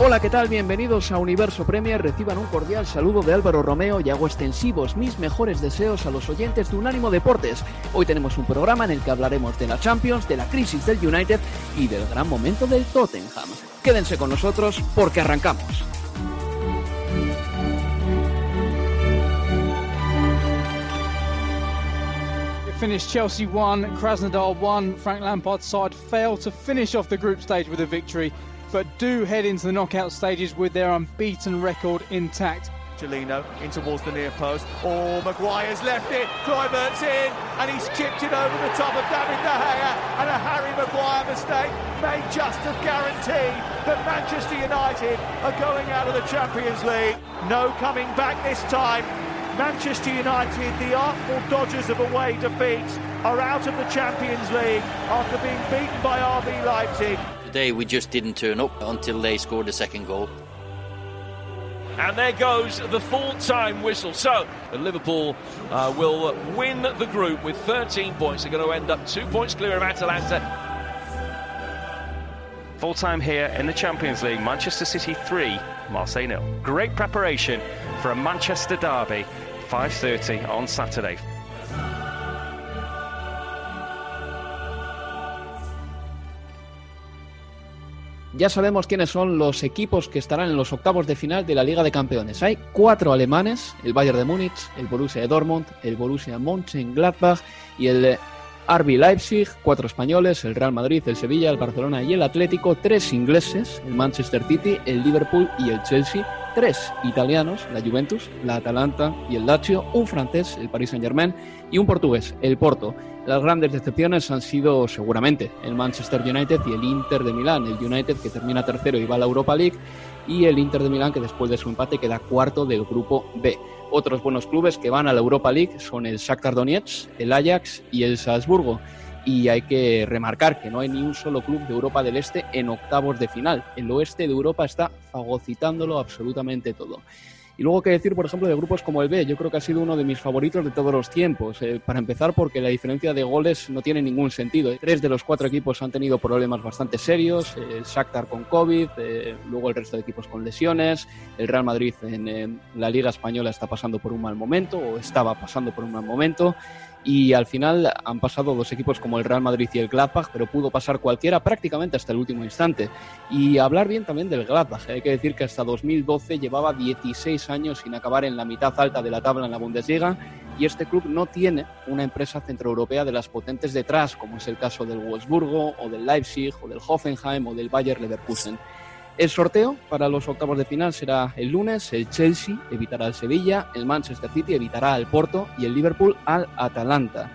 Hola, ¿qué tal? Bienvenidos a Universo Premier. Reciban un cordial saludo de Álvaro Romeo y hago extensivos mis mejores deseos a los oyentes de Unánimo Deportes. Hoy tenemos un programa en el que hablaremos de la Champions, de la crisis del United y del gran momento del Tottenham. Quédense con nosotros porque arrancamos. finished Chelsea 1, Krasnodar 1. Frank Lampard's side failed to finish off the group stage with a victory, but do head into the knockout stages with their unbeaten record intact. Angelino in towards the near post. Oh, Maguire's left it. Kluivert's in, and he's chipped it over the top of David De Gea. And a Harry Maguire mistake may just have guaranteed that Manchester United are going out of the Champions League. No coming back this time. Manchester United, the artful dodgers of away defeats, are out of the Champions League after being beaten by RB Leipzig. Today we just didn't turn up until they scored the second goal. And there goes the full time whistle. So Liverpool uh, will win the group with 13 points. They're going to end up two points clear of Atalanta. Full time here in the Champions League, Manchester City 3, Marseille nil. Great preparation for a Manchester derby, 5:30 on Saturday. Ya sabemos quiénes son los equipos que estarán en los octavos de final de la Liga de Campeones. Hay cuatro alemanes, el Bayern de Múnich, el Borussia Dortmund, el Borussia Mönchengladbach y el RB Leipzig, cuatro españoles, el Real Madrid, el Sevilla, el Barcelona y el Atlético, tres ingleses, el Manchester City, el Liverpool y el Chelsea, tres italianos, la Juventus, la Atalanta y el Lazio, un francés, el Paris Saint-Germain y un portugués, el Porto. Las grandes decepciones han sido seguramente el Manchester United y el Inter de Milán, el United que termina tercero y va a la Europa League y el Inter de Milán que después de su empate queda cuarto del grupo B. Otros buenos clubes que van a la Europa League son el Shakhtar Donetsk, el Ajax y el Salzburgo. Y hay que remarcar que no hay ni un solo club de Europa del Este en octavos de final. El oeste de Europa está fagocitándolo absolutamente todo. Y luego que decir, por ejemplo, de grupos como el B, yo creo que ha sido uno de mis favoritos de todos los tiempos. Eh, para empezar, porque la diferencia de goles no tiene ningún sentido. Tres de los cuatro equipos han tenido problemas bastante serios. el Shakhtar con COVID, eh, luego el resto de equipos con lesiones. El Real Madrid en, en la Liga Española está pasando por un mal momento, o estaba pasando por un mal momento y al final han pasado dos equipos como el Real Madrid y el Gladbach, pero pudo pasar cualquiera prácticamente hasta el último instante. Y hablar bien también del Gladbach, hay que decir que hasta 2012 llevaba 16 años sin acabar en la mitad alta de la tabla en la Bundesliga y este club no tiene una empresa centroeuropea de las potentes detrás, como es el caso del Wolfsburgo o del Leipzig o del Hoffenheim o del Bayer Leverkusen. El sorteo para los octavos de final será el lunes. El Chelsea evitará al Sevilla, el Manchester City evitará al Porto y el Liverpool al Atalanta.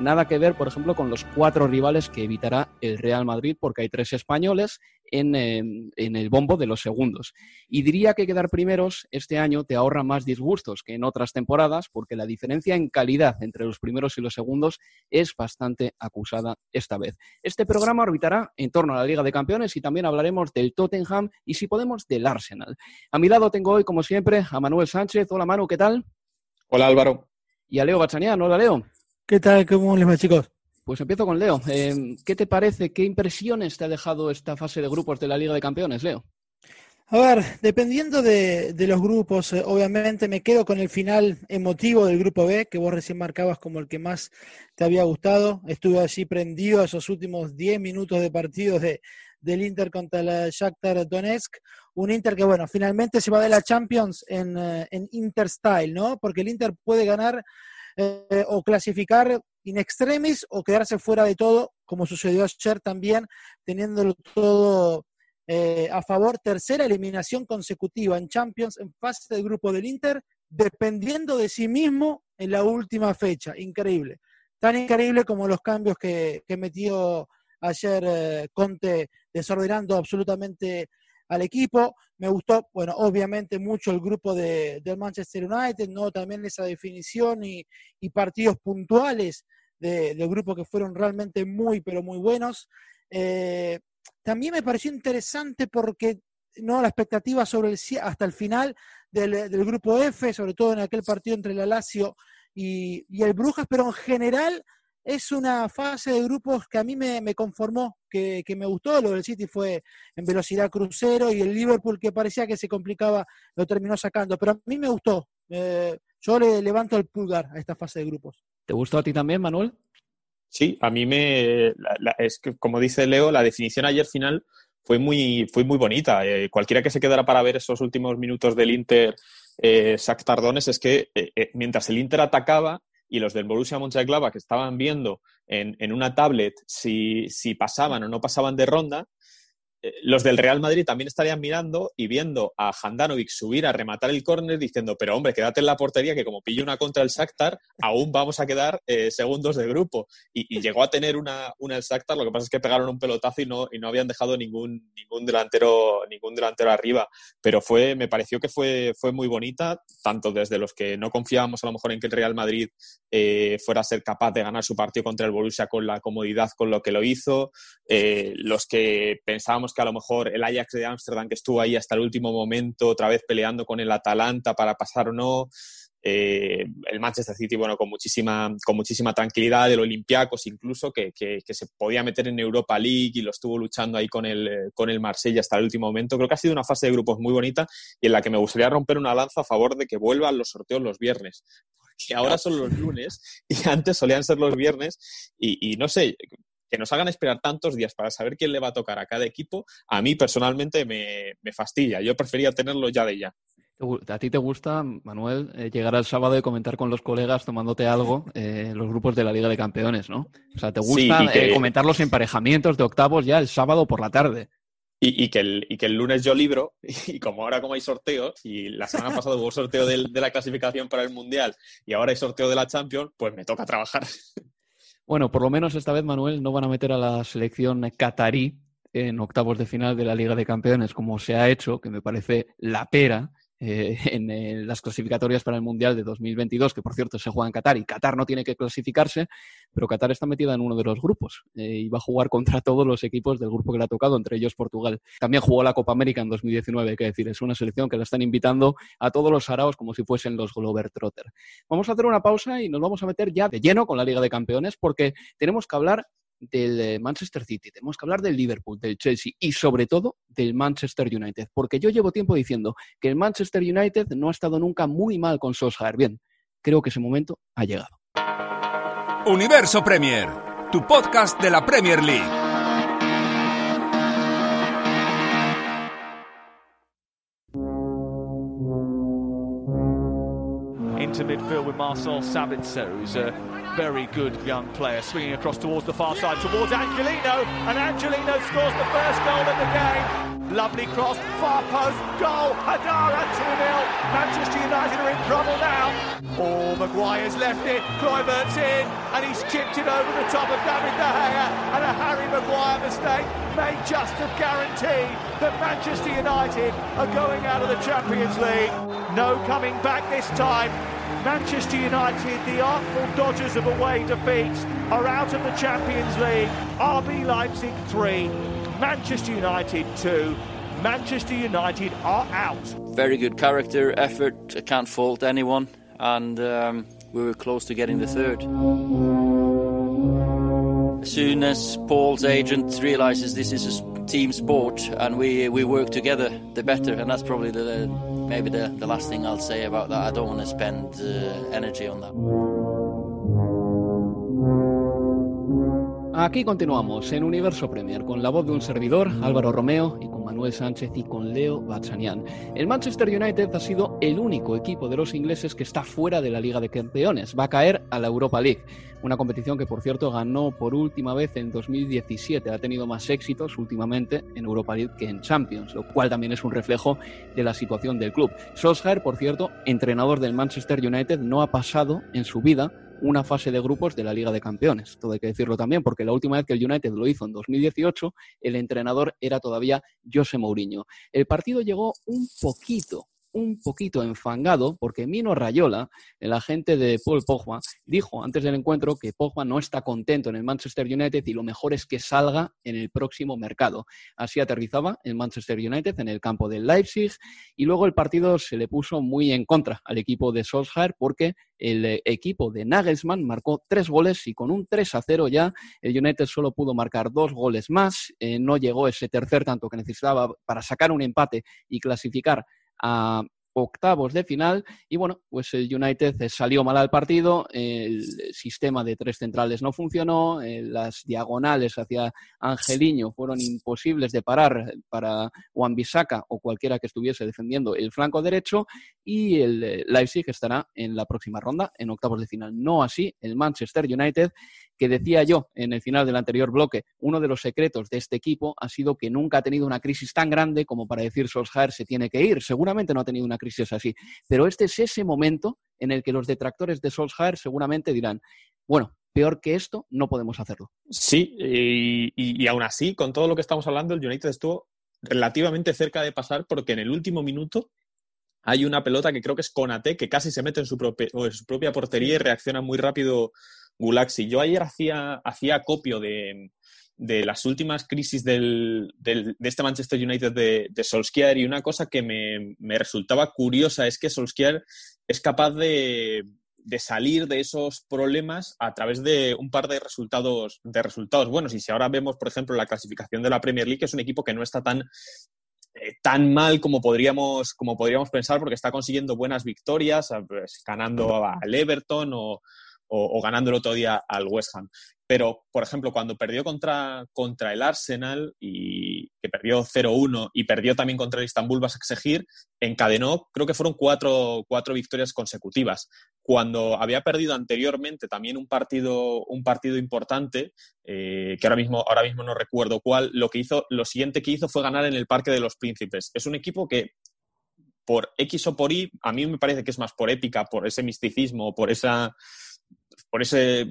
Nada que ver, por ejemplo, con los cuatro rivales que evitará el Real Madrid, porque hay tres españoles. En, en, el bombo de los segundos. Y diría que quedar primeros este año te ahorra más disgustos que en otras temporadas, porque la diferencia en calidad entre los primeros y los segundos es bastante acusada esta vez. Este programa orbitará en torno a la Liga de Campeones y también hablaremos del Tottenham y, si podemos, del Arsenal. A mi lado tengo hoy, como siempre, a Manuel Sánchez. Hola Manu, ¿qué tal? Hola Álvaro. Y a Leo Bachanian. Hola Leo. ¿Qué tal? ¿Cómo les va, chicos? Pues empiezo con Leo. Eh, ¿Qué te parece? ¿Qué impresiones te ha dejado esta fase de grupos de la Liga de Campeones, Leo? A ver, dependiendo de, los grupos, eh, obviamente me quedo con el final emotivo del grupo B, que vos recién marcabas como el que más te había gustado. Estuve allí prendido esos últimos 10 minutos de partido de, del Inter contra el Shakhtar Donetsk. Un Inter que, bueno, finalmente se va de la Champions en, eh, en Inter Style, ¿no? Porque el Inter puede ganar eh, o clasificar in extremis o quedarse fuera de todo, como sucedió ayer también, teniéndolo todo eh, a favor. Tercera eliminación consecutiva en Champions en fase de grupo del Inter, dependiendo de sí mismo en la última fecha. Increíble. Tan increíble como los cambios que, metió ayer eh, Conte desordenando absolutamente al equipo. Me gustó, bueno, obviamente mucho el grupo de, del Manchester United, ¿no? También esa definición y, partidos puntuales de, del grupo que fueron realmente muy, pero muy buenos. Eh, también me pareció interesante porque no la expectativa sobre el hasta el final del, grupo F, sobre todo en aquel partido entre la Lazio y, y el Brujas, pero en general es una fase de grupos que a mí me, conformó, que, me gustó. Lo del City fue en velocidad crucero y el Liverpool que parecía que se complicaba lo terminó sacando. Pero a mí me gustó. yo le levanto el pulgar a esta fase de grupos. ¿Te gustó a ti también, Manuel? Sí, a mí me. es que, como dice Leo, la definición ayer final fue muy, fue muy bonita. Eh, cualquiera que se quedara para ver esos últimos minutos del Inter, eh, Tardones, es que eh, eh, mientras el Inter atacaba, y los del Borussia Mönchengladbach que estaban viendo en, en una tablet si, si, pasaban o no pasaban de ronda, los del Real Madrid también estarían mirando y viendo a Handanovic subir a rematar el córner diciendo, pero hombre, quédate en la portería que como pillo una contra el Shakhtar, aún vamos a quedar eh, segundos de grupo. Y, llegó a tener una, una el lo que pasa es que pegaron un pelotazo y no, y no habían dejado ningún, ningún, delantero, ningún delantero arriba. Pero fue, me pareció que fue, fue muy bonita, tanto desde los que no confiábamos a lo mejor en que el Real Madrid eh, fuera a ser capaz de ganar su partido contra el Borussia con la comodidad con lo que lo hizo, los que pensábamos que a lo mejor el Ajax de Ámsterdam, que estuvo ahí hasta el último momento, otra vez peleando con el Atalanta para pasar o no. Eh, el Manchester City, bueno, con muchísima, con muchísima tranquilidad, el Olympiacos incluso, que, que, se podía meter en Europa League y lo estuvo luchando ahí con el, con el Marsella hasta el último momento. Creo que ha sido una fase de grupos muy bonita y en la que me gustaría romper una lanza a favor de que vuelvan los sorteos los viernes. Porque ahora son los lunes y antes solían ser los viernes y no sé, que nos hagan esperar tantos días para saber quién le va a tocar a cada equipo, a mí personalmente me, me fastidia. Yo prefería tenerlo ya de ya. ¿A ti te gusta, Manuel, eh, llegar al sábado y comentar con los colegas tomándote algo eh, los grupos de la Liga de Campeones, ¿no? O sea, ¿te gusta eh, comentar los emparejamientos de octavos ya el sábado por la tarde? Y, que el, y, que el, lunes yo libro, y como ahora como hay sorteos, y la semana pasada hubo sorteo de la clasificación para el Mundial, y ahora hay sorteo de la Champions, pues me toca trabajar. Bueno, por lo menos esta vez, Manuel, no van a meter a la selección catarí en octavos de final de la Liga de Campeones, como se ha hecho, que me parece la pera, eh, en las clasificatorias para el Mundial de 2022, que por cierto se juega en Qatar y Qatar no tiene que clasificarse, pero Qatar está metida en uno de los grupos eh, y va a jugar contra todos los equipos del grupo que le ha tocado, entre ellos Portugal. También jugó la Copa América en 2019, hay que decir, es una selección que la están invitando a todos los araos como si fuesen los Glover Trotter. Vamos a hacer una pausa y nos vamos a meter ya de lleno con la Liga de Campeones porque tenemos que hablar del eh, Manchester City, tenemos que hablar del Liverpool, del Chelsea y sobre todo del Manchester United, porque yo llevo tiempo diciendo que el Manchester United no ha estado nunca muy mal con Solskjaer. Bien, creo que ese momento ha llegado. Universo Premier, tu podcast de la Premier League. Into midfield with Marcel Sabitzer, who's a very good young player, swinging across towards the far side, towards Angelino, and Angelino scores the first goal of the game. Lovely cross, far post, goal, Hadara 2-0. Manchester United are in trouble now. Oh, Maguire's left it, Kluivert's in, and he's chipped it over the top of David De Gea, and a Harry Maguire mistake may just have guaranteed that Manchester United are going out of the Champions League. No coming back this time. Manchester United, the artful dodgers of away defeats, are out of the Champions League. RB Leipzig 3, Manchester United 2. Manchester United are out. Very good character, effort. I can't fault anyone. And um, we were close to getting the third. As soon as Paul's agent realizes this is a team sport and we, we work together, the better. And that's probably the, maybe the, the last thing I'll say about that. I don't want to spend uh, energy on that. Aquí continuamos en Universo Premier con la voz de un servidor, Álvaro Romeo, y con Manuel Sánchez y con Leo Bachanian. El Manchester United ha sido el único equipo de los ingleses que está fuera de la Liga de Campeones. Va a caer a la Europa League, una competición que por cierto ganó por última vez en 2017. Ha tenido más éxitos últimamente en Europa League que en Champions, lo cual también es un reflejo de la situación del club. Solskjaer, por cierto, entrenador del Manchester United, no ha pasado en su vida una fase de grupos de la Liga de Campeones. Todo hay que decirlo también, porque la última vez que el United lo hizo en 2018, el entrenador era todavía José Mourinho. El partido llegó un poquito, un poquito enfangado porque Mino Rayola, el agente de Paul Pogba, dijo antes del encuentro que Pogba no está contento en el Manchester United y lo mejor es que salga en el próximo mercado. Así aterrizaba el Manchester United en el campo del Leipzig y luego el partido se le puso muy en contra al equipo de Solskjaer porque el eh, equipo de Nagelsmann marcó tres goles y con un 3 a 0 ya el United solo pudo marcar dos goles más. Eh, no llegó ese tercer tanto que necesitaba para sacar un empate y clasificar a octavos de final y bueno, pues el United salió mal al partido, el sistema de tres centrales no funcionó, eh, las diagonales hacia Angeliño fueron imposibles de parar para Juan Bisaca o cualquiera que estuviese defendiendo el flanco derecho y el eh, Leipzig estará en la próxima ronda en octavos de final. No así el Manchester United que decía yo en el final del anterior bloque, uno de los secretos de este equipo ha sido que nunca ha tenido una crisis tan grande como para decir Solskjaer se tiene que ir. Seguramente no ha tenido una crisis así, pero este es ese momento en el que los detractores de Solskjaer seguramente dirán, bueno, peor que esto no podemos hacerlo. Sí, y, aún así, con todo lo que estamos hablando, el United estuvo relativamente cerca de pasar porque en el último minuto hay una pelota que creo que es Conate, que casi se mete en su, propia, en su propia portería y reacciona muy rápido Gulaxi. Yo ayer hacía, hacía copio de, de las últimas crisis del, del, de este Manchester United de, de, Solskjaer y una cosa que me, me, resultaba curiosa es que Solskjaer es capaz de, de, salir de esos problemas a través de un par de resultados, de resultados buenos. Y si ahora vemos, por ejemplo, la clasificación de la Premier League, es un equipo que no está tan eh, tan mal como podríamos, como podríamos pensar, porque está consiguiendo buenas victorias, pues, ganando al Everton o, o, ganando el otro día al West Ham. Pero, por ejemplo, cuando perdió contra, contra el Arsenal, y que perdió 0-1, y perdió también contra el Istanbul Basaksehir, encadenó, creo que fueron cuatro, cuatro victorias consecutivas. Cuando había perdido anteriormente también un partido, un partido importante, eh, que ahora mismo, ahora mismo no recuerdo cuál, lo, que hizo, lo siguiente que hizo fue ganar en el Parque de los Príncipes. Es un equipo que por X o por Y, a mí me parece que es más por épica, por ese misticismo, por esa por ese,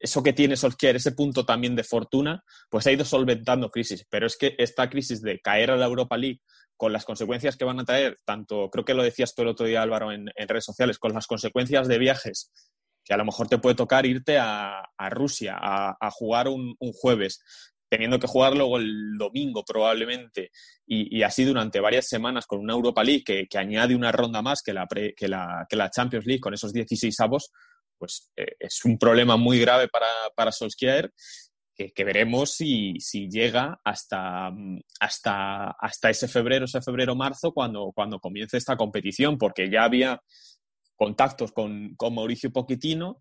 eso que tiene Solskjaer, ese punto también de fortuna, pues ha ido solventando crisis. Pero es que esta crisis de caer a la Europa League con las consecuencias que van a traer, tanto, creo que lo decías tú el otro día, Álvaro, en, redes sociales, con las consecuencias de viajes, que a lo mejor te puede tocar irte a, Rusia a, jugar un, jueves, teniendo que jugar luego el domingo probablemente, y, así durante varias semanas con una Europa League que, añade una ronda más que la, que la, que la Champions League con esos 16 avos, pues eh, es un problema muy grave para, para Solskjaer que, veremos si, llega hasta, hasta, hasta ese febrero, ese febrero-marzo, cuando, cuando comience esta competición, porque ya había contactos con, con Mauricio Pochettino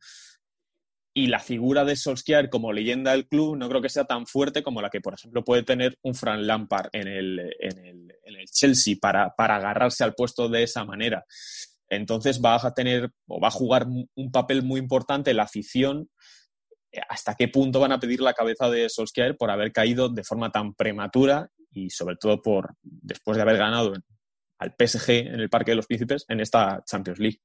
y la figura de Solskjaer como leyenda del club no creo que sea tan fuerte como la que, por ejemplo, puede tener un Fran Lampard en el, en el, en el Chelsea para, para agarrarse al puesto de esa manera. Entonces va a tener o va a jugar un papel muy importante la afición eh, hasta qué punto van a pedir la cabeza de Solskjaer por haber caído de forma tan prematura y sobre todo por después de haber ganado al PSG en el Parque de los Príncipes en esta Champions League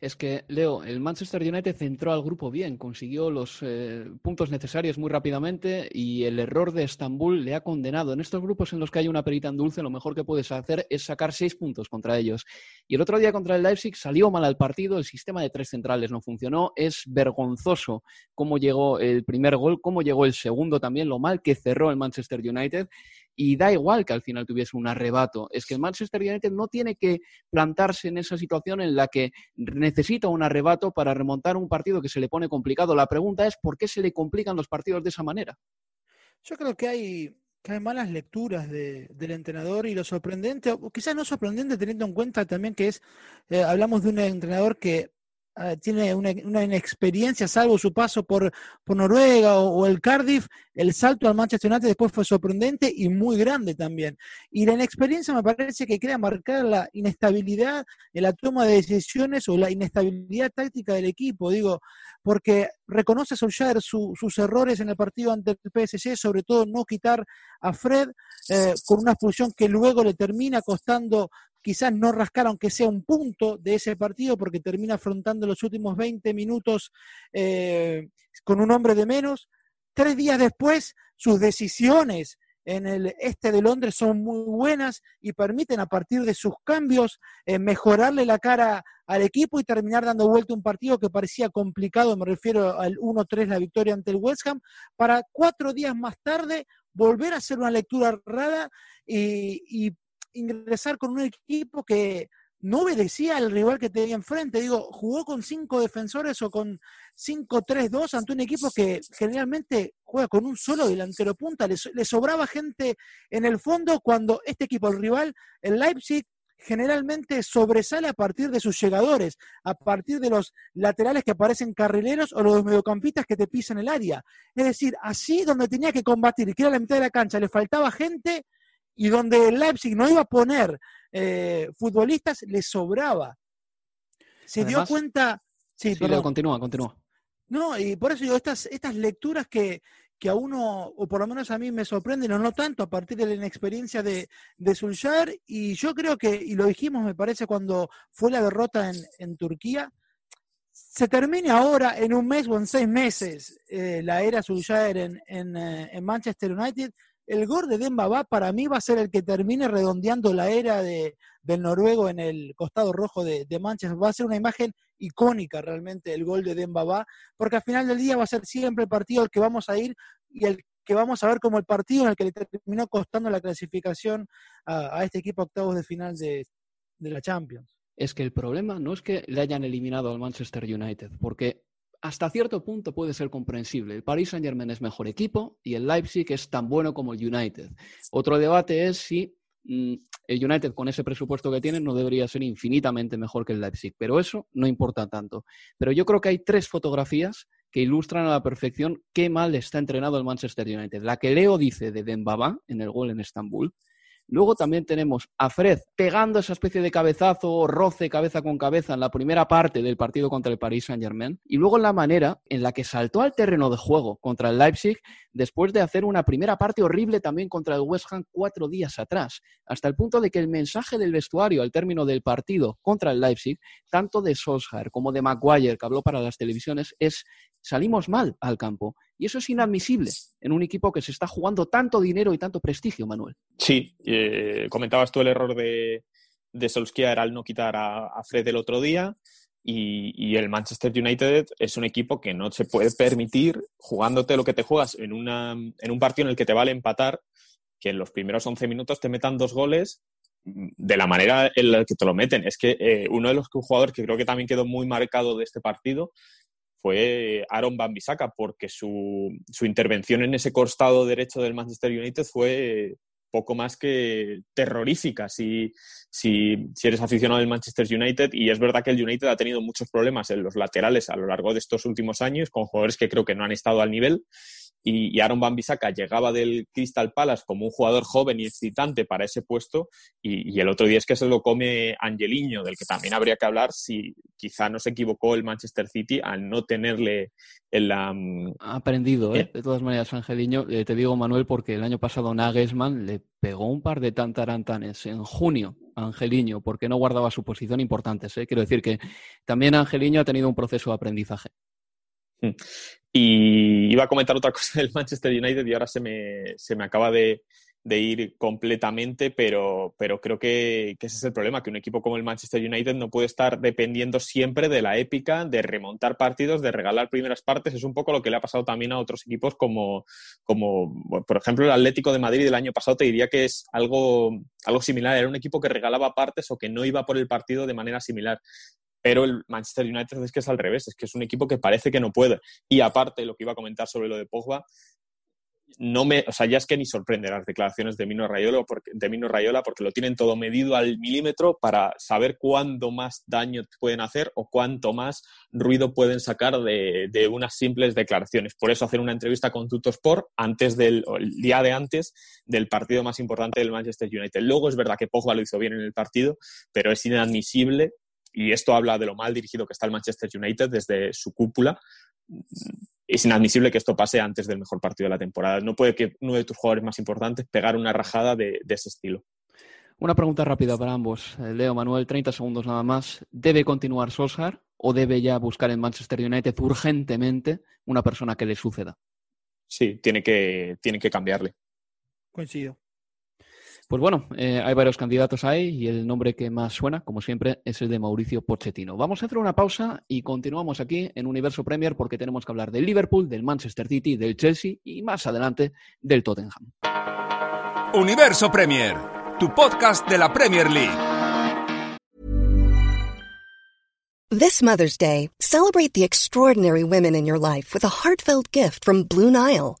es que, Leo, el Manchester United centró al grupo bien, consiguió los eh, puntos necesarios muy rápidamente y el error de Estambul le ha condenado. En estos grupos en los que hay una perita en dulce, lo mejor que puedes hacer es sacar seis puntos contra ellos. Y el otro día contra el Leipzig salió mal al partido, el sistema de tres centrales no funcionó, es vergonzoso cómo llegó el primer gol, cómo llegó el segundo también, lo mal que cerró el Manchester United y da igual que al final tuviese un arrebato. Es que el Manchester United no tiene que plantarse en esa situación en la que necesita un arrebato para remontar un partido que se le pone complicado. La pregunta es, ¿por qué se le complican los partidos de esa manera? Yo creo que hay, malas lecturas del entrenador y lo sorprendente, o quizás no sorprendente teniendo en cuenta también que es, eh, hablamos de un entrenador que Ah, tiene una, inexperiencia, salvo su paso por, por Noruega o, el Cardiff, el salto al Manchester United después fue sorprendente y muy grande también. Y la inexperiencia me parece que crea marcar la inestabilidad en la toma de decisiones o la inestabilidad táctica del equipo, digo, porque reconoce Solskjaer sus errores en el partido ante el PSG, sobre todo no quitar a Fred eh, con una expulsión que luego le termina costando quizás no rascar aunque sea un punto de ese partido porque termina afrontando los últimos 20 minutos eh, con un hombre de menos. Tres días después, sus decisiones en el este de Londres son muy buenas y permiten a partir de sus cambios eh, mejorarle la cara al equipo y terminar dando vuelta un partido que parecía complicado, me refiero al 1-3 la victoria ante el West Ham, para cuatro días más tarde volver a hacer una lectura y, y ingresar con un equipo que no obedecía al rival que tenía enfrente. Digo, jugó con cinco defensores o con 5-3-2 ante un equipo que generalmente juega con un solo delantero punta. Le, le, sobraba gente en el fondo cuando este equipo, el rival, el Leipzig, generalmente sobresale a partir de sus llegadores, a partir de los laterales que aparecen carrileros o los mediocampistas que te pisan el área. Es decir, así donde tenía que combatir, que era la mitad de la cancha, le faltaba gente y donde el Leipzig no iba a poner eh, futbolistas, le sobraba. Se dio cuenta. Sí, pero continúa, continúa. No, y por eso digo, estas, estas lecturas que, que a uno, o por lo menos a mí me sorprenden, o no tanto, a partir de la inexperiencia de, de y yo creo que, y lo dijimos, me parece, cuando fue la derrota en, en Turquía, se termine ahora, en un mes o en seis meses, eh, la era Solskjaer en, en, eh, en Manchester United, el gol de Demba para mí va a ser el que termine redondeando la era de, del noruego en el costado rojo de, Manchester. Va a ser una imagen icónica realmente el gol de Demba porque al final del día va a ser siempre el partido al que vamos a ir y el que vamos a ver como el partido en el que le terminó costando la clasificación a, este equipo octavos de final de la Champions. Es que el problema no es que le hayan eliminado al Manchester United, porque hasta cierto punto puede ser comprensible. El Paris Saint-Germain es mejor equipo y el Leipzig es tan bueno como el United. Otro debate es si mm, el United con ese presupuesto que tiene no debería ser infinitamente mejor que el Leipzig, pero eso no importa tanto. Pero yo creo que hay tres fotografías que ilustran a la perfección qué mal está entrenado el Manchester United. La que Leo dice de Dembaba en el gol en Estambul, Luego también tenemos a Fred pegando esa especie de cabezazo o roce cabeza con cabeza en la primera parte del partido contra el Paris Saint-Germain. Y luego la manera en la que saltó al terreno de juego contra el Leipzig después de hacer una primera parte horrible también contra el West Ham cuatro días atrás. Hasta el punto de que el mensaje del vestuario al término del partido contra el Leipzig, tanto de Solskjaer como de Maguire, que habló para las televisiones, es salimos mal al campo. Y eso es inadmisible en un equipo que se está jugando tanto dinero y tanto prestigio, Manuel. Sí, eh, comentabas tú el error de, de Solskjaer al no quitar a, Fred el otro día. Y, el Manchester United es un equipo que no se puede permitir, jugándote lo que te juegas en, una, en un partido en el que te vale empatar, que en los primeros 11 minutos te metan dos goles de la manera en la que te lo meten. Es que eh, uno de los jugadores que creo que también quedó muy marcado de este partido fue Aaron Van porque su, su, intervención en ese costado derecho del Manchester United fue poco más que terrorífica si, si, si, eres aficionado del Manchester United. Y es verdad que el United ha tenido muchos problemas en los laterales a lo largo de estos últimos años, con jugadores que creo que no han estado al nivel. Y, Aaron Van Bissaka llegaba del Crystal Palace como un jugador joven y excitante para ese puesto y, el otro día es que se lo come Angeliño, del que también habría que hablar si quizá no se equivocó el Manchester City al no tenerle en la... Ha aprendido, ¿eh? de todas maneras, Angeliño. Eh, te digo, Manuel, porque el año pasado Nagelsmann le pegó un par de tantarantanes en junio Angeliño porque no guardaba su posición importantes. ¿eh? Quiero decir que también Angeliño ha tenido un proceso de aprendizaje. Y iba a comentar otra cosa del Manchester United y ahora se me, se me acaba de, de ir completamente, pero, pero creo que, ese es el problema, que un equipo como el Manchester United no puede estar dependiendo siempre de la épica, de remontar partidos, de regalar primeras partes. Es un poco lo que le ha pasado también a otros equipos como, como por ejemplo, el Atlético de Madrid del año pasado, te diría que es algo, algo similar. Era un equipo que regalaba partes o que no iba por el partido de manera similar. Pero el Manchester United es que es al revés, es que es un equipo que parece que no puede. Y aparte, lo que iba a comentar sobre lo de Pogba, no me, o sea, ya es que ni sorprende las declaraciones de Mino Rayola porque, de Mino Rayola porque lo tienen todo medido al milímetro para saber cuándo más daño pueden hacer o cuánto más ruido pueden sacar de, de unas simples declaraciones. Por eso hacer una entrevista con Tutosport antes del el día de antes del partido más importante del Manchester United. Luego es verdad que Pogba lo hizo bien en el partido, pero es inadmisible y esto habla de lo mal dirigido que está el Manchester United desde su cúpula. Es inadmisible que esto pase antes del mejor partido de la temporada. No puede que uno de tus jugadores más importantes pegar una rajada de, ese estilo. Una pregunta rápida para ambos. Eh, Leo, Manuel, 30 segundos nada más. ¿Debe continuar Solskjaer o debe ya buscar en Manchester United urgentemente una persona que le suceda? Sí, tiene que, tiene que cambiarle. Coincido. Pues bueno, eh, hay varios candidatos ahí y el nombre que más suena, como siempre, es el de Mauricio Pochettino. Vamos a hacer una pausa y continuamos aquí en Universo Premier porque tenemos que hablar del Liverpool, del Manchester City, del Chelsea y más adelante del Tottenham. Universo Premier, tu podcast de la Premier League. This Mother's Day, celebrate the extraordinary women in your life with a heartfelt gift from Blue Nile.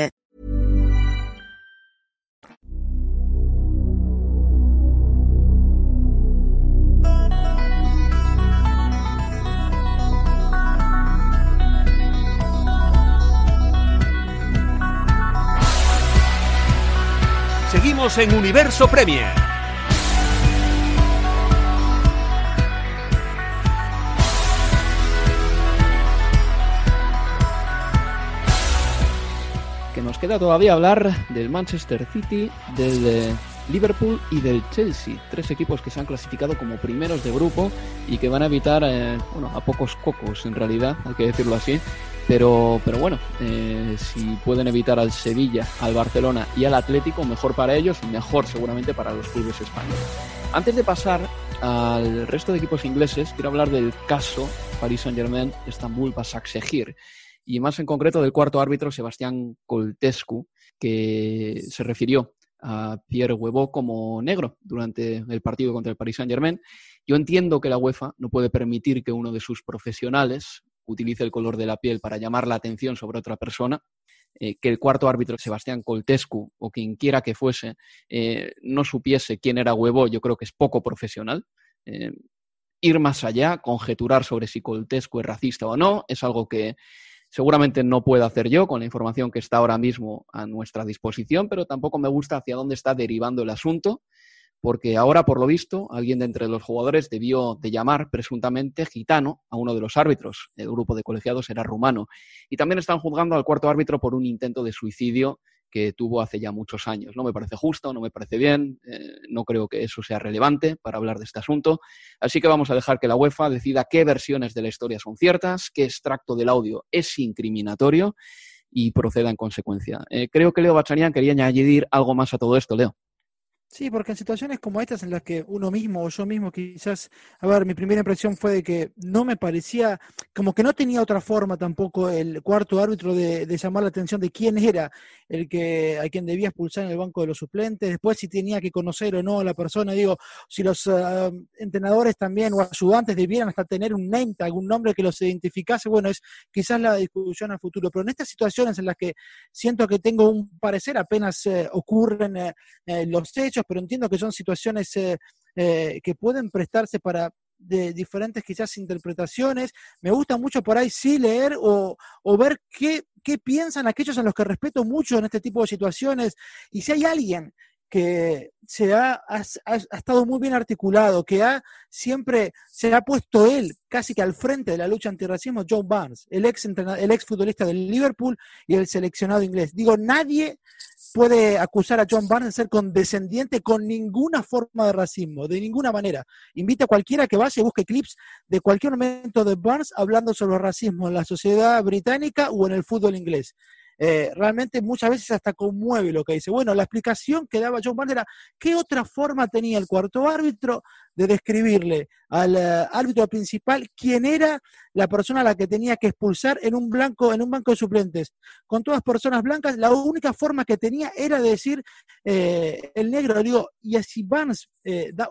En Universo Premier. Que nos queda todavía hablar del Manchester City, del eh, Liverpool y del Chelsea. Tres equipos que se han clasificado como primeros de grupo y que van a evitar, eh, bueno, a pocos cocos en realidad, hay que decirlo así, pero, pero bueno, eh, si pueden evitar al Sevilla, al Barcelona y al Atlético, mejor para ellos y mejor seguramente para los clubes españoles. Antes de pasar al resto de equipos ingleses, quiero hablar del caso Paris Saint-Germain, Estambul, Basaksehir y más en concreto del cuarto árbitro Sebastián Coltescu, que se refirió a Pierre Huevo como negro durante el partido contra el Paris Saint-Germain. Yo entiendo que la UEFA no puede permitir que uno de sus profesionales utilice el color de la piel para llamar la atención sobre otra persona, eh, que el cuarto árbitro, Sebastián Coltescu, o quien quiera que fuese, eh, no supiese quién era Huevo, yo creo que es poco profesional. Eh, ir más allá, conjeturar sobre si Coltescu es racista o no, es algo que seguramente no puedo hacer yo con la información que está ahora mismo a nuestra disposición, pero tampoco me gusta hacia dónde está derivando el asunto porque ahora, por lo visto, alguien de entre los jugadores debió de llamar presuntamente gitano a uno de los árbitros. El grupo de colegiados era rumano. Y también están juzgando al cuarto árbitro por un intento de suicidio que tuvo hace ya muchos años. No me parece justo, no me parece bien, eh, no creo que eso sea relevante para hablar de este asunto. Así que vamos a dejar que la UEFA decida qué versiones de la historia son ciertas, qué extracto del audio es incriminatorio y proceda en consecuencia. Eh, creo que Leo Bachanian quería añadir algo más a todo esto, Leo. Sí, porque en situaciones como estas en las que uno mismo o yo mismo quizás, a ver, mi primera impresión fue de que no me parecía, como que no tenía otra forma tampoco el cuarto árbitro de, llamar la atención de quién era el que a quien debía expulsar en el banco de los suplentes, después si tenía que conocer o no a la persona, digo, si los ah, entrenadores también o ayudantes debieran hasta tener un name, algún nombre que los identificase, bueno, es quizás la discusión al futuro, pero en estas situaciones en las que siento que tengo un parecer apenas eh, ocurren eh, eh, los hechos, pero entiendo que son situaciones eh, eh, que pueden prestarse para de diferentes quizás interpretaciones. Me gusta mucho por ahí sí leer o, ver qué, qué piensan aquellos en los que respeto mucho en este tipo de situaciones. Y si hay alguien que se ha, estado muy bien articulado, que ha siempre se ha puesto él casi que al frente de la lucha antirracismo, Joe Barnes, el ex, el ex futbolista del Liverpool y el seleccionado inglés. Digo, nadie puede acusar a John Barnes de ser condescendiente con ninguna forma de racismo, de ninguna manera. Invita a cualquiera que vaya y busque clips de cualquier momento de Barnes hablando sobre el racismo en la sociedad británica o en el fútbol inglés. Eh, realmente muchas veces hasta conmueve lo que dice. Bueno, la explicación que daba John Barnes era qué otra forma tenía el cuarto árbitro de describirle al eh, árbitro principal quién era la persona a la que tenía que expulsar en un blanco, en un banco de suplentes. Con todas personas blancas, la única forma que tenía era decir eh, el negro. Digo, y así Barnes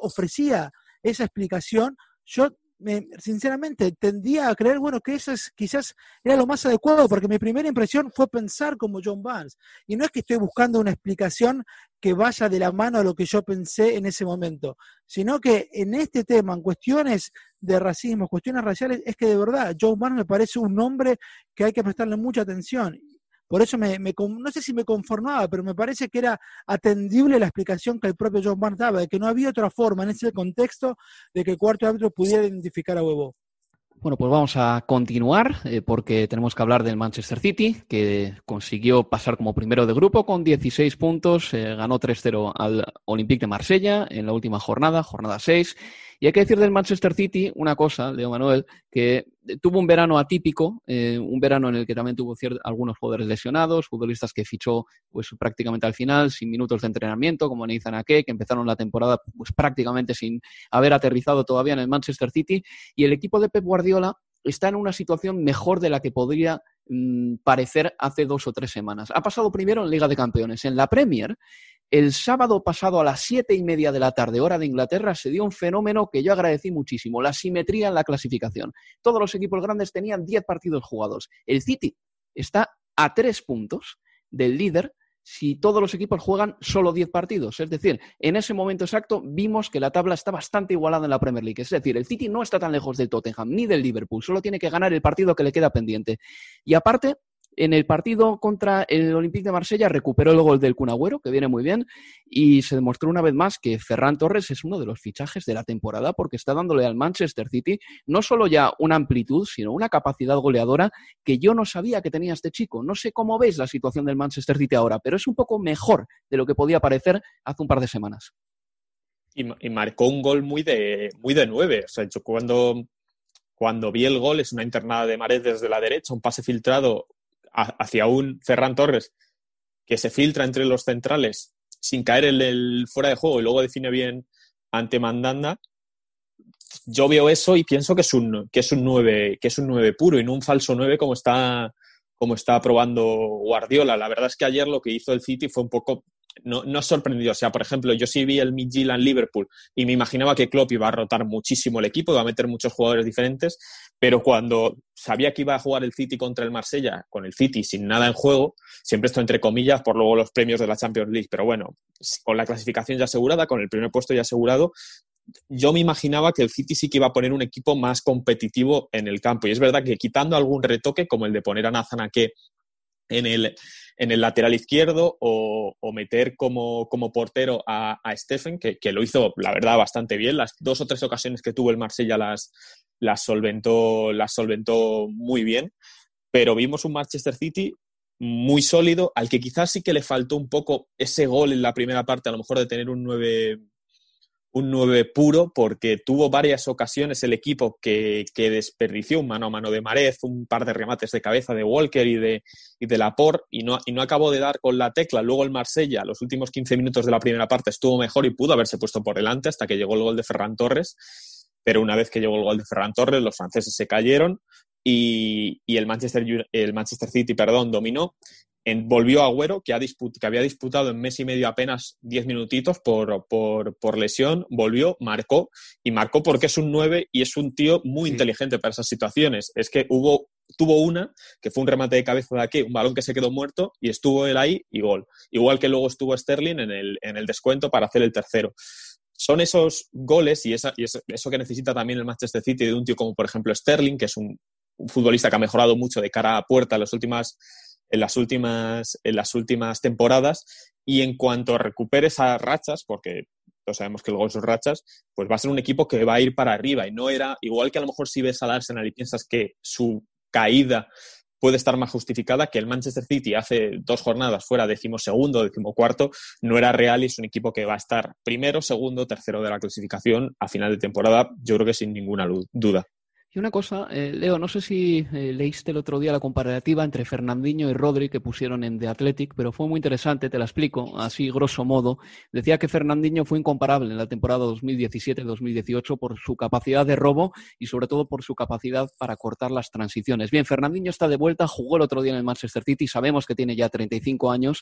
ofrecía esa explicación, yo sinceramente tendía a creer, bueno, que eso es, quizás era lo más adecuado, porque mi primera impresión fue pensar como John Barnes. Y no es que estoy buscando una explicación que vaya de la mano a lo que yo pensé en ese momento, sino que en este tema, en cuestiones de racismo, cuestiones raciales, es que de verdad John Barnes me parece un nombre que hay que prestarle mucha atención. Por eso me, no sé si me conformaba, pero me parece que era atendible la explicación que el propio John Barnes daba, de que no había otra forma en ese contexto de que el cuarto árbitro pudiera identificar a Huevo. Bueno, pues vamos a continuar eh, porque tenemos que hablar del Manchester City, que consiguió pasar como primero de grupo con 16 puntos, eh, ganó 3-0 al Olympique de Marsella en la última jornada, jornada 6, y hay que decir del Manchester City una cosa, Leo Manuel, que tuvo un verano atípico, eh, un verano en el que también tuvo algunos jugadores lesionados, futbolistas que fichó pues prácticamente al final, sin minutos de entrenamiento, como Nathan Ake, que empezaron la temporada pues prácticamente sin haber aterrizado todavía en el Manchester City, y el equipo de Pep Guardiola está en una situación mejor de la que podría mm, parecer hace dos o tres semanas. Ha pasado primero en Liga de Campeones. En la Premier el sábado pasado a las siete y media de la tarde, hora de Inglaterra, se dio un fenómeno que yo agradecí muchísimo, la simetría en la clasificación. Todos los equipos grandes tenían diez partidos jugados. El City está a tres puntos del líder si todos los equipos juegan solo diez partidos. Es decir, en ese momento exacto vimos que la tabla está bastante igualada en la Premier League. Es decir, el City no está tan lejos del Tottenham ni del Liverpool, solo tiene que ganar el partido que le queda pendiente. Y aparte, en el partido contra el Olympique de Marsella recuperó el gol del Cunagüero, que viene muy bien, y se demostró una vez más que Ferran Torres es uno de los fichajes de la temporada porque está dándole al Manchester City no solo ya una amplitud, sino una capacidad goleadora que yo no sabía que tenía este chico. No sé cómo veis la situación del Manchester City ahora, pero es un poco mejor de lo que podía parecer hace un par de semanas. Y, marcó un gol muy de, muy de nueve. O sea, yo cuando, cuando vi el gol es una internada de Mares desde la derecha, un pase filtrado hacia un Ferran Torres que se filtra entre los centrales sin caer en el fuera de juego y luego define bien ante Mandanda, yo veo eso y pienso que es un, que es un 9, que es un 9 puro y no un falso 9 como está, como está probando Guardiola. La verdad es que ayer lo que hizo el City fue un poco no, no sorprendido. O sea, por ejemplo, yo sí vi el Midtjylland Liverpool y me imaginaba que Klopp iba a rotar muchísimo el equipo, iba a meter muchos jugadores diferentes, pero cuando sabía que iba a jugar el City contra el Marsella, con el City sin nada en juego, siempre esto entre comillas por luego los premios de la Champions League, pero bueno, con la clasificación ya asegurada, con el primer puesto ya asegurado, yo me imaginaba que el City sí que iba a poner un equipo más competitivo en el campo. Y es verdad que quitando algún retoque, como el de poner a Nathan Ake en el, en el lateral izquierdo o, meter como, como, portero a, a Stephen, que, lo hizo, la verdad, bastante bien. Las dos o tres ocasiones que tuvo el Marsella las, las, solventó, las solventó muy bien. Pero vimos un Manchester City muy sólido, al que quizás sí que le faltó un poco ese gol en la primera parte, a lo mejor de tener un 9 un 9 puro porque tuvo varias ocasiones el equipo que, desperdició un mano a mano de Marez, un par de remates de cabeza de Walker y de, y de Laporte y no, y no acabó de dar con la tecla. Luego el Marsella, los últimos 15 minutos de la primera parte, estuvo mejor y pudo haberse puesto por delante hasta que llegó el gol de Ferran Torres. Pero una vez que llegó el gol de Ferran Torres, los franceses se cayeron y, y el, Manchester, el Manchester City perdón, dominó volvió Agüero, que, ha que había disputado en mes y medio apenas 10 minutitos por, por, lesión, volvió, marcó, y marcó porque es un 9 y es un tío muy inteligente para esas situaciones. Es que hubo, tuvo una, que fue un remate de cabeza de aquí, un balón que se quedó muerto, y estuvo él ahí y gol. Igual que luego estuvo Sterling en el, en el descuento para hacer el tercero son esos goles y, eso, que necesita también el Manchester City de un tío como por ejemplo Sterling, que es un, un, futbolista que ha mejorado mucho de cara a puerta en las últimas en las últimas, en las últimas temporadas. Y en cuanto recupere esas rachas, porque todos sabemos que el gol son rachas, pues va a ser un equipo que va a ir para arriba. Y no era, igual que a lo mejor si ves al Arsenal y piensas que su caída puede estar más justificada que el Manchester City hace dos jornadas fuera decimosegundo, decimocuarto, no era real y es un equipo que va a estar primero, segundo, tercero de la clasificación a final de temporada, yo creo que sin ninguna duda. Y una cosa, eh, Leo, no sé si eh, leíste el otro día la comparativa entre Fernandinho y Rodri que pusieron en The Athletic, pero fue muy interesante, te la explico, así grosso modo. Decía que Fernandinho fue incomparable en la temporada 2017-2018 por su capacidad de robo y sobre todo por su capacidad para cortar las transiciones. Bien, Fernandinho está de vuelta, jugó el otro día en el Manchester City, sabemos que tiene ya 35 años,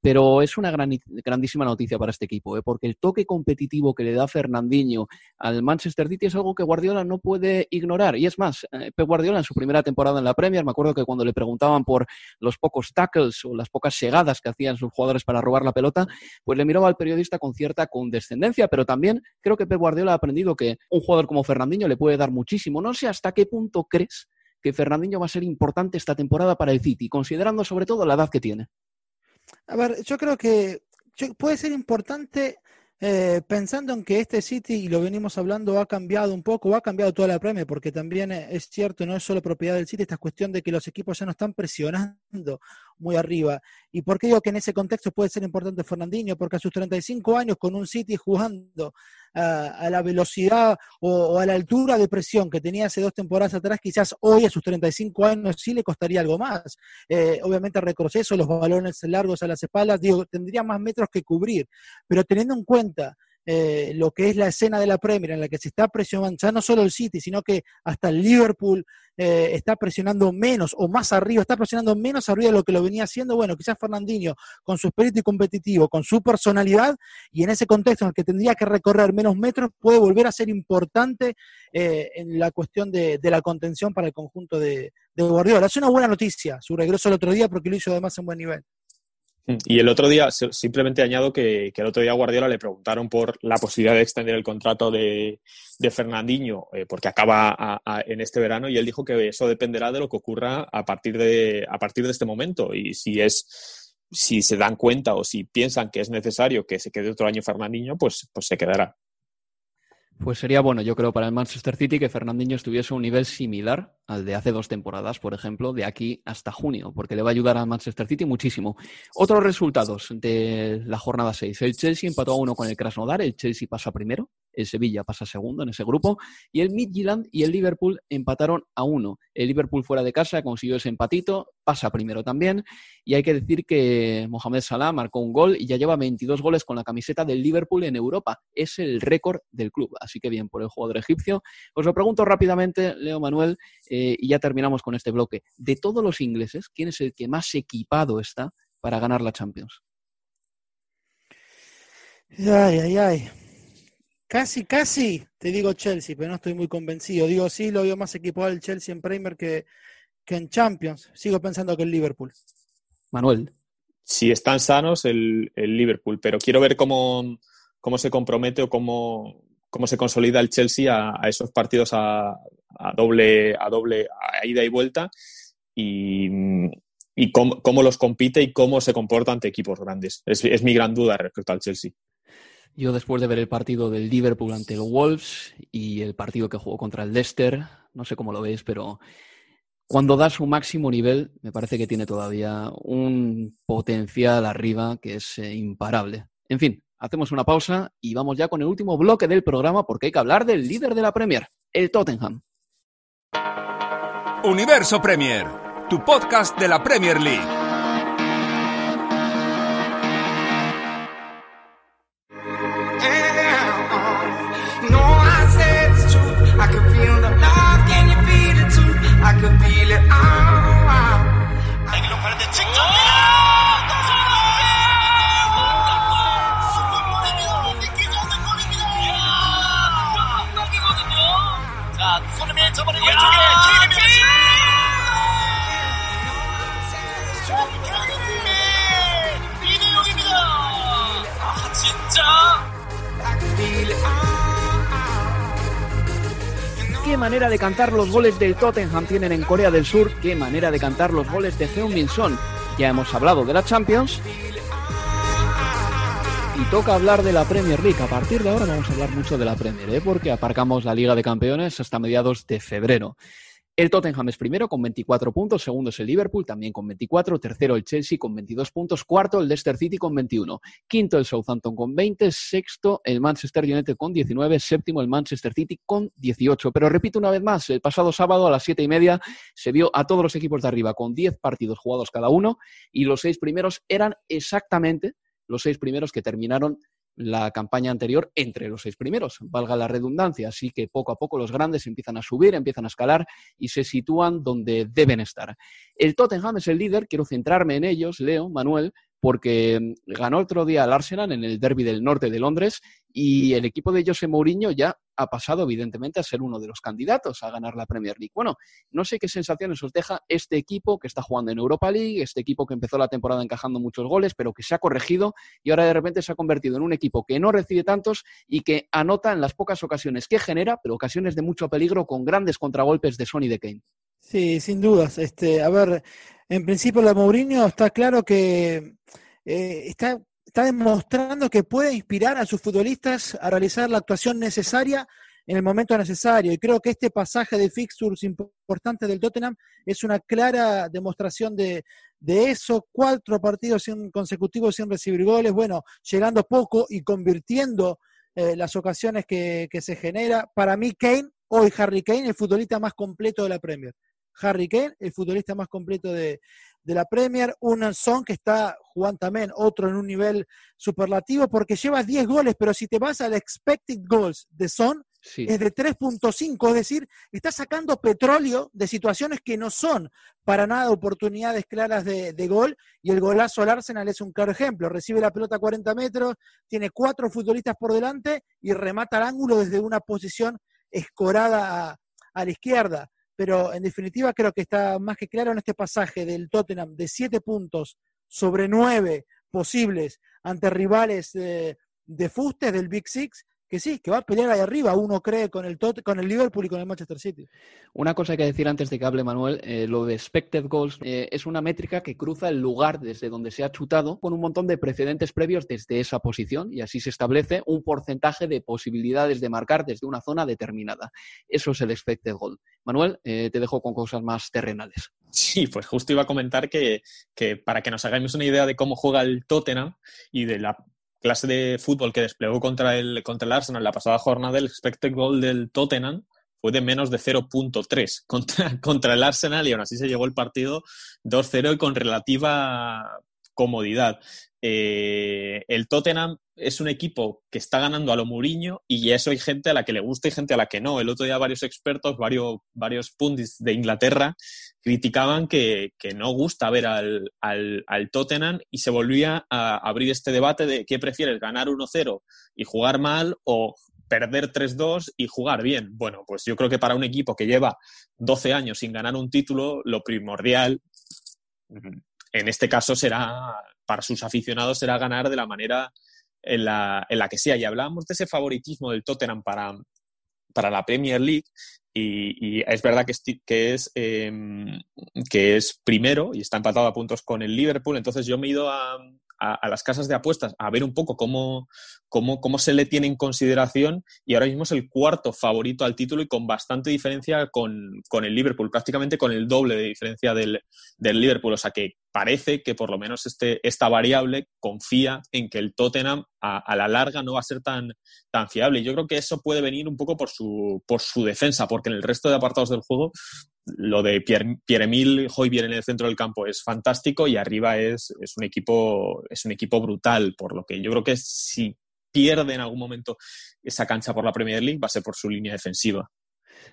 pero es una grandísima noticia para este equipo, ¿eh? porque el toque competitivo que le da Fernandinho al Manchester City es algo que Guardiola no puede ignorar y es más, eh, Pep Guardiola en su primera temporada en la Premier, me acuerdo que cuando le preguntaban por los pocos tackles o las pocas llegadas que hacían sus jugadores para robar la pelota, pues le miraba al periodista con cierta condescendencia, pero también creo que Pep Guardiola ha aprendido que un jugador como Fernandinho le puede dar muchísimo. No sé hasta qué punto crees que Fernandinho va a ser importante esta temporada para el City, considerando sobre todo la edad que tiene. A ver, yo creo que puede ser importante eh, pensando en que este City, y lo venimos hablando, ha cambiado un poco, ha cambiado toda la Premier, porque también es cierto, no es solo propiedad del City, esta cuestión de que los equipos ya no están presionando muy arriba. ¿Y por qué digo que en ese contexto puede ser importante Fernandinho? Porque a sus 35 años, con un City jugando a, la velocidad o, a la altura de presión que tenía hace dos temporadas atrás, quizás hoy a sus 35 años sí le costaría algo más. Eh, obviamente retroceso, los balones largos a las espaldas, digo, tendría más metros que cubrir, pero teniendo en cuenta eh, lo que es la escena de la Premier en la que se está presionando, ya no solo el City, sino que hasta el Liverpool eh, está presionando menos o más arriba, está presionando menos arriba de lo que lo venía haciendo, bueno, quizás Fernandinho con su espíritu competitivo, con su personalidad y en ese contexto en el que tendría que recorrer menos metros, puede volver a ser importante eh, en la cuestión de, la contención para el conjunto de, de Guardiola. Es una buena noticia su regreso el otro día porque lo hizo además en buen nivel. Y el otro día, simplemente añado que, el otro día a Guardiola le preguntaron por la posibilidad de extender el contrato de, Fernandinho, eh, porque acaba en este verano, y él dijo que eso dependerá de lo que ocurra a partir de, a partir de este momento. Y si es si se dan cuenta o si piensan que es necesario que se quede otro año Fernandinho, pues, pues se quedará. Pues sería bueno, yo creo, para el Manchester City que Fernandinho estuviese a un nivel similar al de hace dos temporadas, por ejemplo, de aquí hasta junio, porque le va a ayudar al Manchester City muchísimo. Otros resultados de la jornada 6. El Chelsea empató a uno con el Krasnodar, el Chelsea pasa primero el Sevilla pasa segundo en ese grupo, y el Midtjylland y el Liverpool empataron a uno. El Liverpool fuera de casa consiguió ese empatito, pasa primero también, y hay que decir que Mohamed Salah marcó un gol y ya lleva 22 goles con la camiseta del Liverpool en Europa. Es el récord del club, así que bien por el jugador egipcio. Os lo pregunto rápidamente, Leo Manuel, eh, y ya terminamos con este bloque. De todos los ingleses, ¿quién es el que más equipado está para ganar la Champions? Ay, ay, ay. Casi, casi te digo Chelsea, pero no estoy muy convencido. Digo, sí, lo veo más equipado el Chelsea en Premier que, que en Champions. Sigo pensando que el Liverpool. Manuel. Si están sanos, el, el Liverpool, pero quiero ver cómo, cómo se compromete o cómo, cómo se consolida el Chelsea a, a esos partidos a, a, doble, a doble a ida y vuelta y, y cómo, cómo, los compite y cómo se comporta ante equipos grandes. Es, es mi gran duda respecto al Chelsea. Yo después de ver el partido del Liverpool ante el Wolves y el partido que jugó contra el Leicester, no sé cómo lo veis, pero cuando da su máximo nivel, me parece que tiene todavía un potencial arriba que es eh, imparable. En fin, hacemos una pausa y vamos ya con el último bloque del programa porque hay que hablar del líder de la Premier, el Tottenham. Universo Premier, tu podcast de la Premier League. Cantar los goles del Tottenham tienen en Corea del Sur, qué manera de cantar los goles de Heung-Min Son. Ya hemos hablado de la Champions y toca hablar de la Premier League. A partir de ahora vamos a hablar mucho de la Premier, ¿eh? porque aparcamos la Liga de Campeones hasta mediados de febrero. El Tottenham es primero con 24 puntos, segundo es el Liverpool también con 24, tercero el Chelsea con 22 puntos, cuarto el Leicester City con 21, quinto el Southampton con 20, sexto el Manchester United con 19, séptimo el Manchester City con 18. Pero repito una vez más, el pasado sábado a las siete y media se vio a todos los equipos de arriba con 10 partidos jugados cada uno y los seis primeros eran exactamente los seis primeros que terminaron la campaña anterior entre los seis primeros, valga la redundancia. Así que poco a poco los grandes empiezan a subir, empiezan a escalar y se sitúan donde deben estar. El Tottenham es el líder, quiero centrarme en ellos, Leo, Manuel, porque mm, ganó otro día al Arsenal en el derby del norte de Londres y el equipo de José Mourinho ya ha pasado evidentemente a ser uno de los candidatos a ganar la Premier League. Bueno, no sé qué sensaciones os deja este equipo que está jugando en Europa League, este equipo que empezó la temporada encajando muchos goles, pero que se ha corregido y ahora de repente se ha convertido en un equipo que no recibe tantos y que anota en las pocas ocasiones que genera, pero ocasiones de mucho peligro con grandes contragolpes de Sony de Kane. Sí, sin dudas. Este, a ver, en principio la Mourinho está claro que eh, está, está demostrando que puede inspirar a sus futbolistas a realizar la actuación necesaria en el momento necesario. Y creo que este pasaje de fixtures importante del Tottenham es una clara demostración de, de eso. Cuatro partidos consecutivos sin recibir goles, bueno, llegando poco y convirtiendo eh, las ocasiones que, que se genera. Para mí, Kane, hoy Harry Kane, el futbolista más completo de la Premier. Harry Kane, el futbolista más completo de, de la Premier, un Son que está jugando también, otro en un nivel superlativo, porque lleva 10 goles, pero si te vas al expected goals de Son, es de 3.5, es decir, está sacando petróleo de situaciones que no son para nada oportunidades claras de, de, gol, y el golazo al Arsenal es un claro ejemplo, recibe la pelota a 40 metros, tiene cuatro futbolistas por delante y remata al ángulo desde una posición escorada a, a la izquierda pero en definitiva creo que está más que claro en este pasaje del Tottenham de siete puntos sobre nueve posibles ante rivales de, de fustes del Big Six, que sí, que va a pelear ahí arriba, uno cree con el, Tot con el Liverpool y con el Manchester City. Una cosa hay que decir antes de que hable Manuel, eh, lo de expected goals eh, es una métrica que cruza el lugar desde donde se ha chutado con un montón de precedentes previos desde esa posición y así se establece un porcentaje de posibilidades de marcar desde una zona determinada. Eso es el expected goal. Manuel, eh, te dejo con cosas más terrenales. Sí, pues justo iba a comentar que, que para que nos hagáis una idea de cómo juega el Tottenham y de la clase de fútbol que desplegó contra el, contra el Arsenal la pasada jornada, el expected del Tottenham fue de menos de 0.3 contra, contra el Arsenal y aún así se llegó el partido 2-0 y con relativa comodidad. Eh, el Tottenham es un equipo que está ganando a lo Mourinho y eso hay gente a la que le gusta y gente a la que no. El otro día varios expertos, varios, varios pundits de Inglaterra criticaban que, no gusta ver al, al, Tottenham y se volvía a abrir este debate de qué prefieres, ganar 1-0 y jugar mal o perder 3-2 y jugar bien. Bueno, pues yo creo que para un equipo que lleva 12 años sin ganar un título, lo primordial en este caso será, para sus aficionados, será ganar de la manera en la, en la que sea. Y hablábamos de ese favoritismo del Tottenham para, para la Premier League y, es verdad que es, que, es, em, que es primero y está empatado a puntos con el Liverpool. Entonces yo me he ido a, a, las casas de apuestas a ver un poco cómo, cómo, cómo, se le tiene en consideración y ahora mismo es el cuarto favorito al título y con bastante diferencia con, con el Liverpool, prácticamente con el doble de diferencia del, del, Liverpool. O sea que parece que por lo menos este, esta variable confía en que el Tottenham a, la larga no va a ser tan, tan fiable. Y yo creo que eso puede venir un poco por su, por su defensa, porque en el resto de apartados del juego lo de Pierre-Emile Pierre en el centro del campo es fantástico y arriba es, es, un equipo, es un equipo brutal, por lo que yo creo que si pierde en algún momento esa cancha por la Premier League va a ser por su línea defensiva.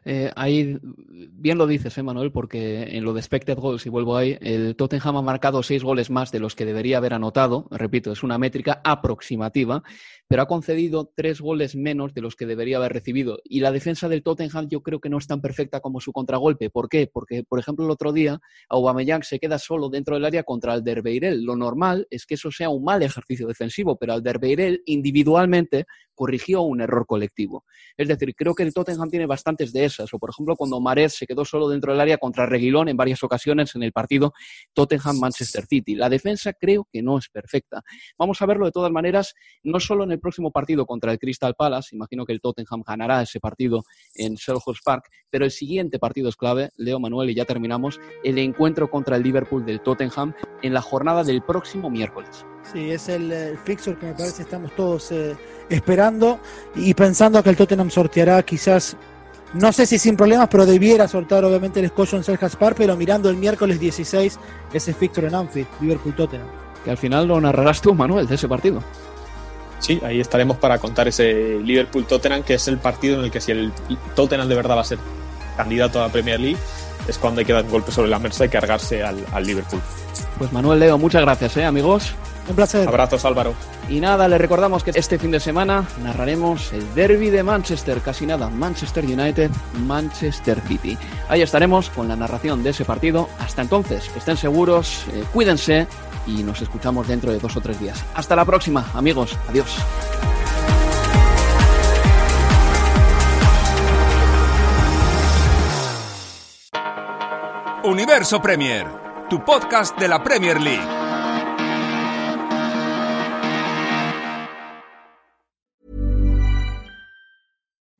Eh, ahí, bien lo dices, ¿eh, Manuel, porque en lo de expected goals, y vuelvo ahí, el Tottenham ha marcado seis goles más de los que debería haber anotado. Repito, es una métrica aproximativa, pero ha concedido tres goles menos de los que debería haber recibido. Y la defensa del Tottenham yo creo que no es tan perfecta como su contragolpe. ¿Por qué? Porque, por ejemplo, el otro día Aubameyang se queda solo dentro del área contra Alderweireld. Lo normal es que eso sea un mal ejercicio defensivo, pero Alderweireld individualmente corrigió un error colectivo. Es decir, creo que el Tottenham tiene bastantes de esas. O, por ejemplo, cuando Mares se quedó solo dentro del área contra Reguilón en varias ocasiones en el partido Tottenham-Manchester City. La defensa creo que no es perfecta. Vamos a verlo de todas maneras, no solo en el próximo partido contra el Crystal Palace, imagino que el Tottenham ganará ese partido en Selhurst Park, pero el siguiente partido es clave, Leo Manuel, y ya terminamos, el encuentro contra el Liverpool del Tottenham en la jornada del próximo miércoles. Sí, es el, el fixture que me parece estamos todos eh, esperando y pensando que el Tottenham sorteará quizás no sé si sin problemas, pero debiera sortear obviamente el escollo en Selhurst Park, pero mirando el miércoles 16 ese fixture en Anfield, Liverpool-Tottenham. Que al final lo narrarás tú, Manuel, de ese partido. Sí, ahí estaremos para contar ese Liverpool-Tottenham, que es el partido en el que si el Tottenham de verdad va a ser candidato a la Premier League, es cuando hay que dar un golpe sobre la mesa y cargarse al, Liverpool. Pues Manuel Leo, muchas gracias, ¿eh, amigos. Un placer. Abrazos, Álvaro. Y nada, le recordamos que este fin de semana narraremos el derby de Manchester, casi nada, Manchester United, Manchester City. Ahí estaremos con la narración de ese partido. Hasta entonces, estén seguros, eh, cuídense y nos escuchamos dentro de dos o tres días. Hasta la próxima, amigos. Adiós. Universo Premier, tu podcast de la Premier League.